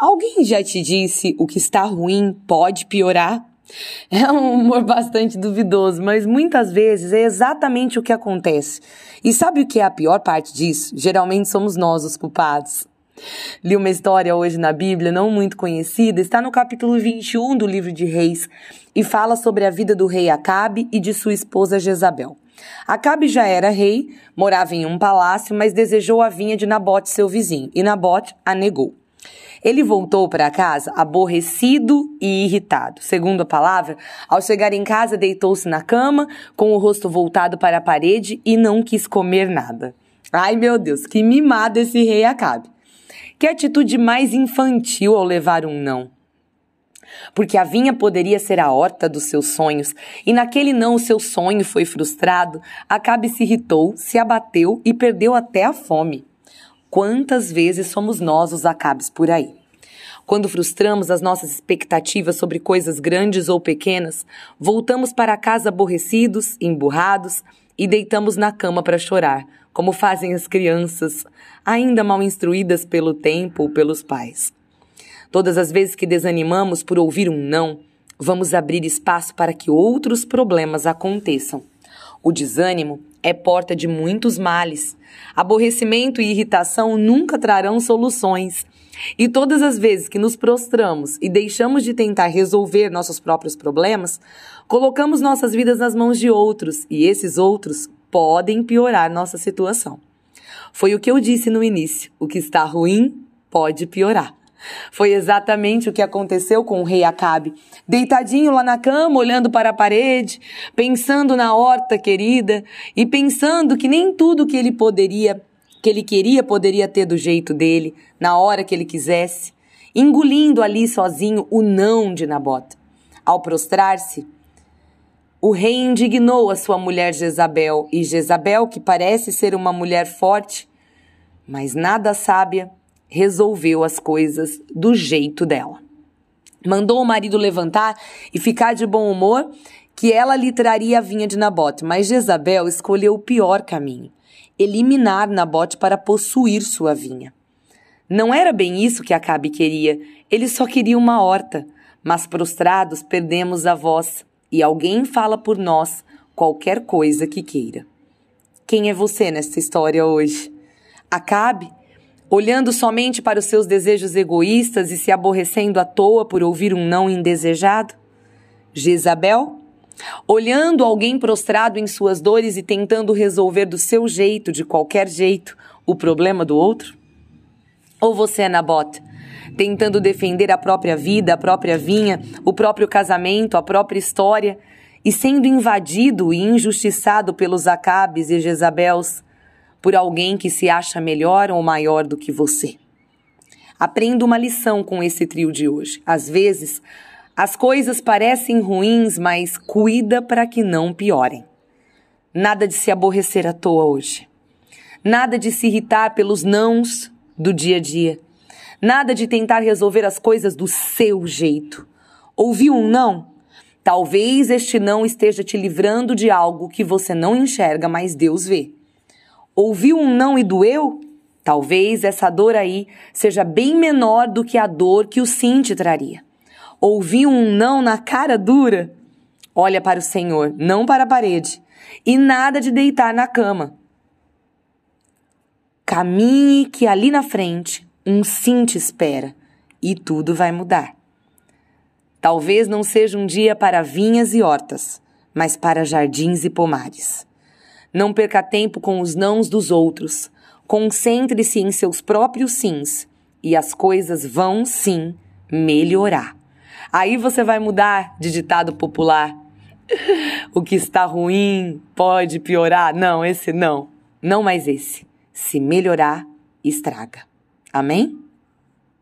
Alguém já te disse o que está ruim pode piorar? É um humor bastante duvidoso, mas muitas vezes é exatamente o que acontece. E sabe o que é a pior parte disso? Geralmente somos nós os culpados. Li uma história hoje na Bíblia, não muito conhecida, está no capítulo 21 do livro de Reis e fala sobre a vida do rei Acabe e de sua esposa Jezabel. Acabe já era rei, morava em um palácio, mas desejou a vinha de Nabote, seu vizinho, e Nabote a negou. Ele voltou para casa aborrecido e irritado. Segundo a palavra, ao chegar em casa, deitou-se na cama, com o rosto voltado para a parede e não quis comer nada. Ai meu Deus, que mimado esse rei Acabe. Que atitude mais infantil ao levar um não. Porque a vinha poderia ser a horta dos seus sonhos, e naquele não o seu sonho foi frustrado, Acabe se irritou, se abateu e perdeu até a fome. Quantas vezes somos nós os acabes por aí? Quando frustramos as nossas expectativas sobre coisas grandes ou pequenas, voltamos para casa aborrecidos, emburrados e deitamos na cama para chorar, como fazem as crianças, ainda mal instruídas pelo tempo ou pelos pais. Todas as vezes que desanimamos por ouvir um não, vamos abrir espaço para que outros problemas aconteçam. O desânimo é porta de muitos males. Aborrecimento e irritação nunca trarão soluções. E todas as vezes que nos prostramos e deixamos de tentar resolver nossos próprios problemas, colocamos nossas vidas nas mãos de outros e esses outros podem piorar nossa situação. Foi o que eu disse no início: o que está ruim pode piorar. Foi exatamente o que aconteceu com o rei Acabe. Deitadinho lá na cama, olhando para a parede, pensando na horta querida e pensando que nem tudo que ele poderia, que ele queria, poderia ter do jeito dele, na hora que ele quisesse, engolindo ali sozinho o não de Nabota. Ao prostrar-se, o rei indignou a sua mulher Jezabel, e Jezabel, que parece ser uma mulher forte, mas nada sábia, resolveu as coisas do jeito dela. Mandou o marido levantar e ficar de bom humor, que ela lhe traria a vinha de Nabote, mas Jezabel escolheu o pior caminho: eliminar Nabote para possuir sua vinha. Não era bem isso que Acabe queria, ele só queria uma horta, mas prostrados perdemos a voz e alguém fala por nós qualquer coisa que queira. Quem é você nesta história hoje? Acabe olhando somente para os seus desejos egoístas e se aborrecendo à toa por ouvir um não indesejado? Jezabel? Olhando alguém prostrado em suas dores e tentando resolver do seu jeito, de qualquer jeito, o problema do outro? Ou você é Nabote, tentando defender a própria vida, a própria vinha, o próprio casamento, a própria história, e sendo invadido e injustiçado pelos Acabes e Jezabels, por alguém que se acha melhor ou maior do que você. Aprenda uma lição com esse trio de hoje. Às vezes, as coisas parecem ruins, mas cuida para que não piorem. Nada de se aborrecer à toa hoje. Nada de se irritar pelos nãos do dia a dia. Nada de tentar resolver as coisas do seu jeito. Ouviu um não? Talvez este não esteja te livrando de algo que você não enxerga, mas Deus vê. Ouviu um não e doeu? Talvez essa dor aí seja bem menor do que a dor que o sim te traria. Ouviu um não na cara dura? Olha para o Senhor, não para a parede. E nada de deitar na cama. Caminhe que ali na frente um sim te espera e tudo vai mudar. Talvez não seja um dia para vinhas e hortas, mas para jardins e pomares. Não perca tempo com os nãos dos outros. Concentre-se em seus próprios sims e as coisas vão sim melhorar. Aí você vai mudar de ditado popular. O que está ruim pode piorar. Não, esse não. Não mais esse. Se melhorar, estraga. Amém?